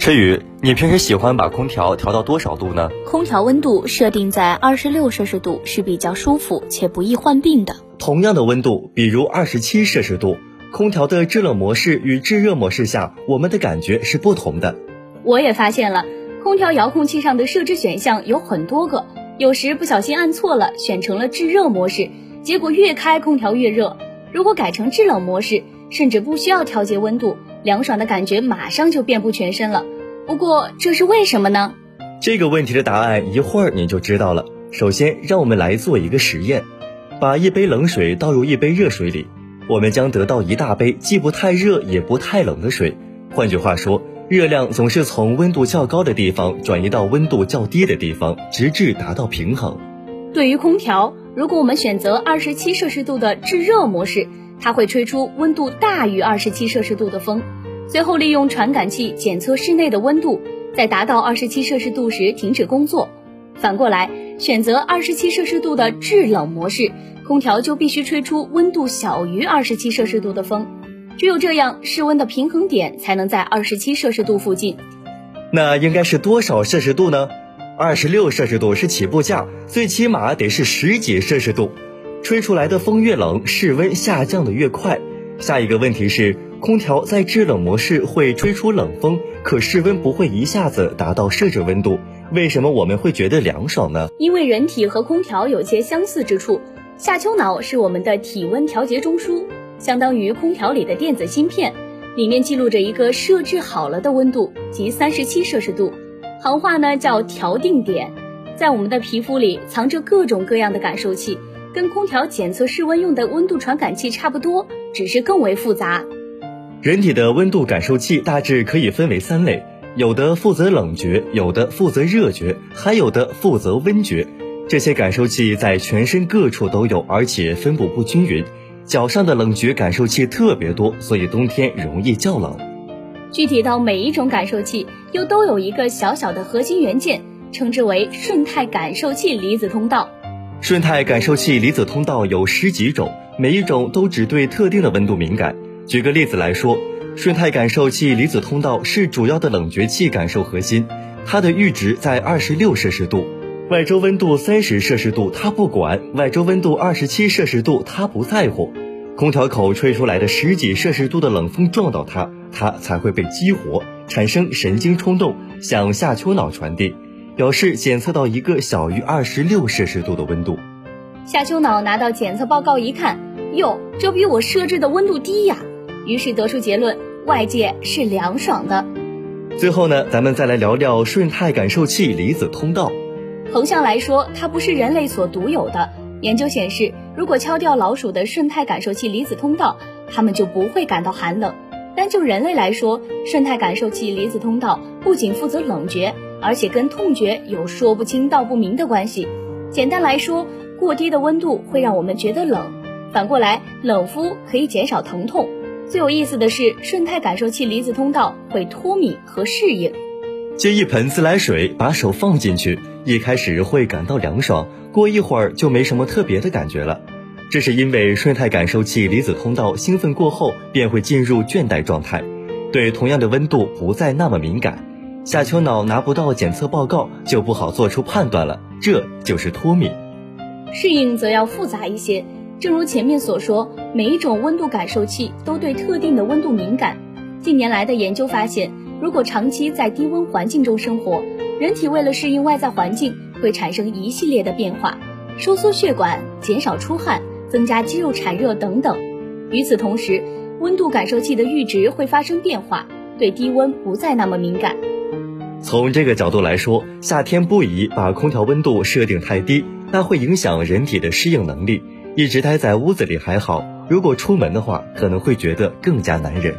车宇，你平时喜欢把空调调到多少度呢？空调温度设定在二十六摄氏度是比较舒服且不易患病的。同样的温度，比如二十七摄氏度。空调的制冷模式与制热模式下，我们的感觉是不同的。我也发现了，空调遥控器上的设置选项有很多个，有时不小心按错了，选成了制热模式，结果越开空调越热。如果改成制冷模式，甚至不需要调节温度，凉爽的感觉马上就遍布全身了。不过这是为什么呢？这个问题的答案一会儿您就知道了。首先，让我们来做一个实验，把一杯冷水倒入一杯热水里。我们将得到一大杯既不太热也不太冷的水。换句话说，热量总是从温度较高的地方转移到温度较低的地方，直至达到平衡。对于空调，如果我们选择二十七摄氏度的制热模式，它会吹出温度大于二十七摄氏度的风，随后利用传感器检测室内的温度，在达到二十七摄氏度时停止工作。反过来，选择二十七摄氏度的制冷模式。空调就必须吹出温度小于二十七摄氏度的风，只有这样，室温的平衡点才能在二十七摄氏度附近。那应该是多少摄氏度呢？二十六摄氏度是起步价，最起码得是十几摄氏度。吹出来的风越冷，室温下降的越快。下一个问题是，空调在制冷模式会吹出冷风，可室温不会一下子达到设置温度，为什么我们会觉得凉爽呢？因为人体和空调有些相似之处。下丘脑是我们的体温调节中枢，相当于空调里的电子芯片，里面记录着一个设置好了的温度，即三十七摄氏度，行话呢叫调定点。在我们的皮肤里藏着各种各样的感受器，跟空调检测室温用的温度传感器差不多，只是更为复杂。人体的温度感受器大致可以分为三类，有的负责冷觉，有的负责热觉，还有的负责温觉。这些感受器在全身各处都有，而且分布不均匀。脚上的冷觉感受器特别多，所以冬天容易较冷。具体到每一种感受器，又都有一个小小的核心元件，称之为顺态感受器离子通道。顺态感受器离子通道有十几种，每一种都只对特定的温度敏感。举个例子来说，顺态感受器离子通道是主要的冷觉器感受核心，它的阈值在二十六摄氏度。外周温度三十摄氏度，它不管；外周温度二十七摄氏度，它不在乎。空调口吹出来的十几摄氏度的冷风撞到它，它才会被激活，产生神经冲动，向下丘脑传递，表示检测到一个小于二十六摄氏度的温度。下丘脑拿到检测报告一看，哟，这比我设置的温度低呀，于是得出结论：外界是凉爽的。最后呢，咱们再来聊聊顺态感受器离子通道。横向来说，它不是人类所独有的。研究显示，如果敲掉老鼠的顺态感受器离子通道，它们就不会感到寒冷。但就人类来说，顺态感受器离子通道不仅负责冷觉，而且跟痛觉有说不清道不明的关系。简单来说，过低的温度会让我们觉得冷，反过来，冷敷可以减少疼痛。最有意思的是，顺态感受器离子通道会脱敏和适应。接一盆自来水，把手放进去，一开始会感到凉爽，过一会儿就没什么特别的感觉了。这是因为顺态感受器离子通道兴奋过后便会进入倦怠状态，对同样的温度不再那么敏感。下丘脑拿不到检测报告，就不好做出判断了，这就是脱敏。适应则要复杂一些，正如前面所说，每一种温度感受器都对特定的温度敏感。近年来的研究发现。如果长期在低温环境中生活，人体为了适应外在环境，会产生一系列的变化，收缩血管、减少出汗、增加肌肉产热等等。与此同时，温度感受器的阈值会发生变化，对低温不再那么敏感。从这个角度来说，夏天不宜把空调温度设定太低，那会影响人体的适应能力。一直待在屋子里还好，如果出门的话，可能会觉得更加难忍。